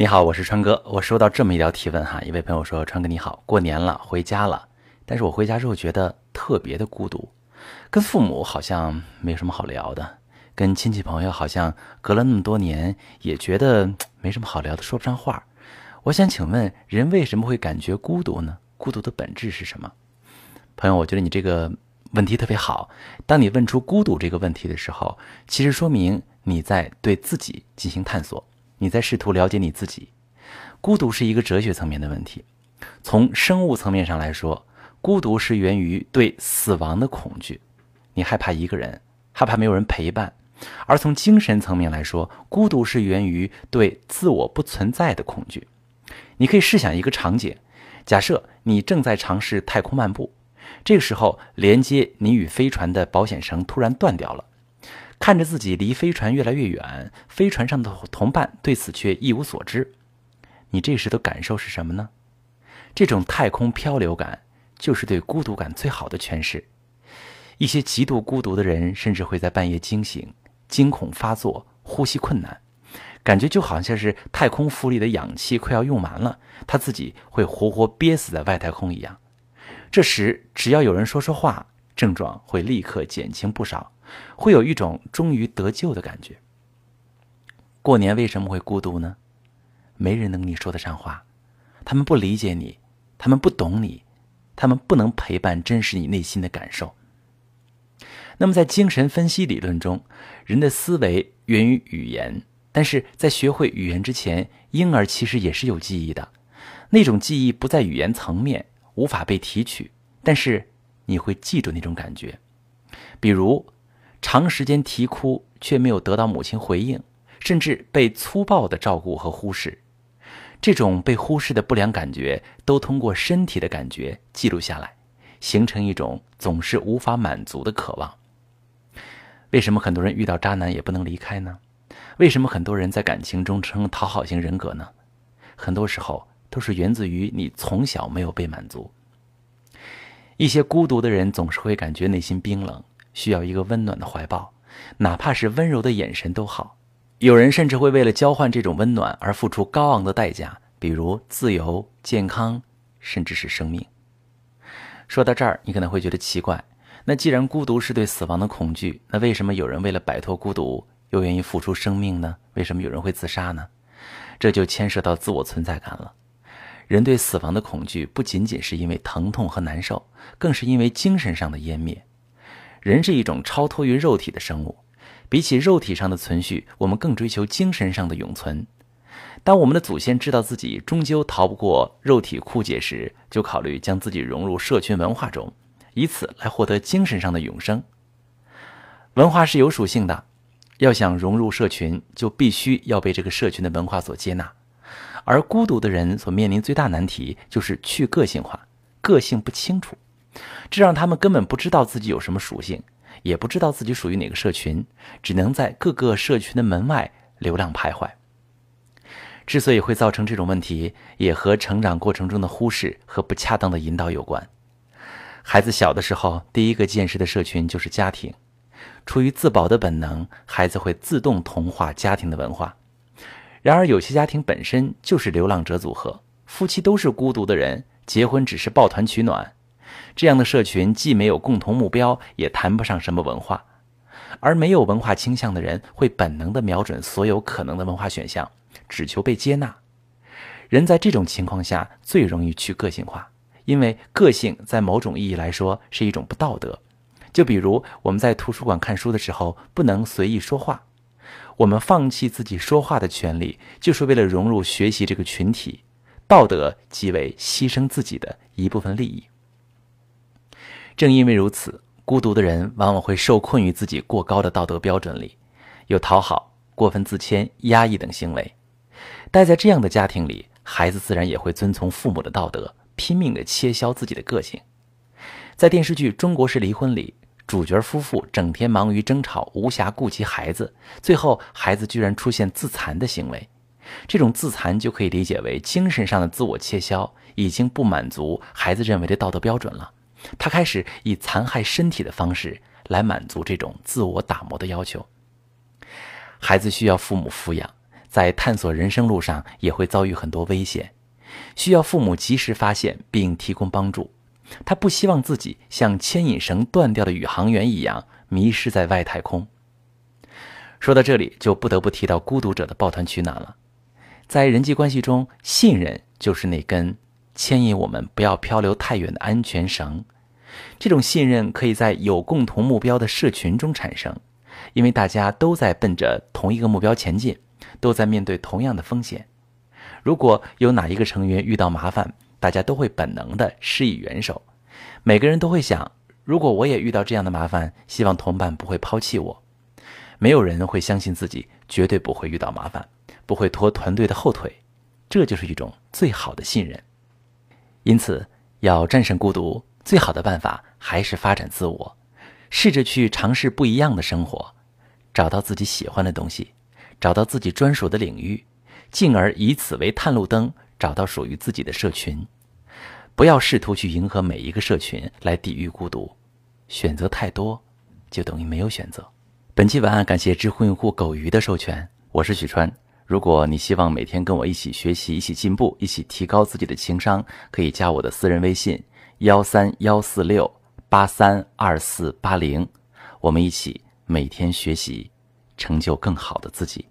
你好，我是川哥。我收到这么一条提问哈，一位朋友说：“川哥你好，过年了，回家了，但是我回家之后觉得特别的孤独，跟父母好像没什么好聊的，跟亲戚朋友好像隔了那么多年也觉得没什么好聊的，说不上话。我想请问，人为什么会感觉孤独呢？孤独的本质是什么？”朋友，我觉得你这个问题特别好。当你问出孤独这个问题的时候，其实说明你在对自己进行探索。你在试图了解你自己，孤独是一个哲学层面的问题。从生物层面上来说，孤独是源于对死亡的恐惧，你害怕一个人，害怕没有人陪伴；而从精神层面来说，孤独是源于对自我不存在的恐惧。你可以试想一个场景：假设你正在尝试太空漫步，这个时候连接你与飞船的保险绳突然断掉了。看着自己离飞船越来越远，飞船上的同伴对此却一无所知，你这时的感受是什么呢？这种太空漂流感就是对孤独感最好的诠释。一些极度孤独的人甚至会在半夜惊醒，惊恐发作，呼吸困难，感觉就好像是太空服里的氧气快要用完了，他自己会活活憋死在外太空一样。这时，只要有人说说话，症状会立刻减轻不少。会有一种终于得救的感觉。过年为什么会孤独呢？没人能跟你说得上话，他们不理解你，他们不懂你，他们不能陪伴真实你内心的感受。那么，在精神分析理论中，人的思维源于语言，但是在学会语言之前，婴儿其实也是有记忆的。那种记忆不在语言层面，无法被提取，但是你会记住那种感觉，比如。长时间啼哭却没有得到母亲回应，甚至被粗暴的照顾和忽视，这种被忽视的不良感觉都通过身体的感觉记录下来，形成一种总是无法满足的渴望。为什么很多人遇到渣男也不能离开呢？为什么很多人在感情中成讨好型人格呢？很多时候都是源自于你从小没有被满足。一些孤独的人总是会感觉内心冰冷。需要一个温暖的怀抱，哪怕是温柔的眼神都好。有人甚至会为了交换这种温暖而付出高昂的代价，比如自由、健康，甚至是生命。说到这儿，你可能会觉得奇怪：那既然孤独是对死亡的恐惧，那为什么有人为了摆脱孤独又愿意付出生命呢？为什么有人会自杀呢？这就牵涉到自我存在感了。人对死亡的恐惧不仅仅是因为疼痛和难受，更是因为精神上的湮灭。人是一种超脱于肉体的生物，比起肉体上的存续，我们更追求精神上的永存。当我们的祖先知道自己终究逃不过肉体枯竭时，就考虑将自己融入社群文化中，以此来获得精神上的永生。文化是有属性的，要想融入社群，就必须要被这个社群的文化所接纳。而孤独的人所面临最大难题就是去个性化，个性不清楚。这让他们根本不知道自己有什么属性，也不知道自己属于哪个社群，只能在各个社群的门外流浪徘徊。之所以会造成这种问题，也和成长过程中的忽视和不恰当的引导有关。孩子小的时候，第一个见识的社群就是家庭，出于自保的本能，孩子会自动同化家庭的文化。然而，有些家庭本身就是流浪者组合，夫妻都是孤独的人，结婚只是抱团取暖。这样的社群既没有共同目标，也谈不上什么文化，而没有文化倾向的人会本能地瞄准所有可能的文化选项，只求被接纳。人在这种情况下最容易去个性化，因为个性在某种意义来说是一种不道德。就比如我们在图书馆看书的时候不能随意说话，我们放弃自己说话的权利，就是为了融入学习这个群体。道德即为牺牲自己的一部分利益。正因为如此，孤独的人往往会受困于自己过高的道德标准里，有讨好、过分自谦、压抑等行为。待在这样的家庭里，孩子自然也会遵从父母的道德，拼命地切削自己的个性。在电视剧《中国式离婚》里，主角夫妇整天忙于争吵，无暇顾及孩子，最后孩子居然出现自残的行为。这种自残就可以理解为精神上的自我切削，已经不满足孩子认为的道德标准了。他开始以残害身体的方式来满足这种自我打磨的要求。孩子需要父母抚养，在探索人生路上也会遭遇很多危险，需要父母及时发现并提供帮助。他不希望自己像牵引绳断掉的宇航员一样迷失在外太空。说到这里，就不得不提到孤独者的抱团取暖了。在人际关系中，信任就是那根牵引我们不要漂流太远的安全绳。这种信任可以在有共同目标的社群中产生，因为大家都在奔着同一个目标前进，都在面对同样的风险。如果有哪一个成员遇到麻烦，大家都会本能的施以援手。每个人都会想，如果我也遇到这样的麻烦，希望同伴不会抛弃我。没有人会相信自己绝对不会遇到麻烦，不会拖团队的后腿，这就是一种最好的信任。因此，要战胜孤独，最好的办法还是发展自我，试着去尝试不一样的生活，找到自己喜欢的东西，找到自己专属的领域，进而以此为探路灯，找到属于自己的社群。不要试图去迎合每一个社群来抵御孤独，选择太多，就等于没有选择。本期文案感谢知乎用户狗鱼的授权，我是许川。如果你希望每天跟我一起学习、一起进步、一起提高自己的情商，可以加我的私人微信：幺三幺四六八三二四八零，我们一起每天学习，成就更好的自己。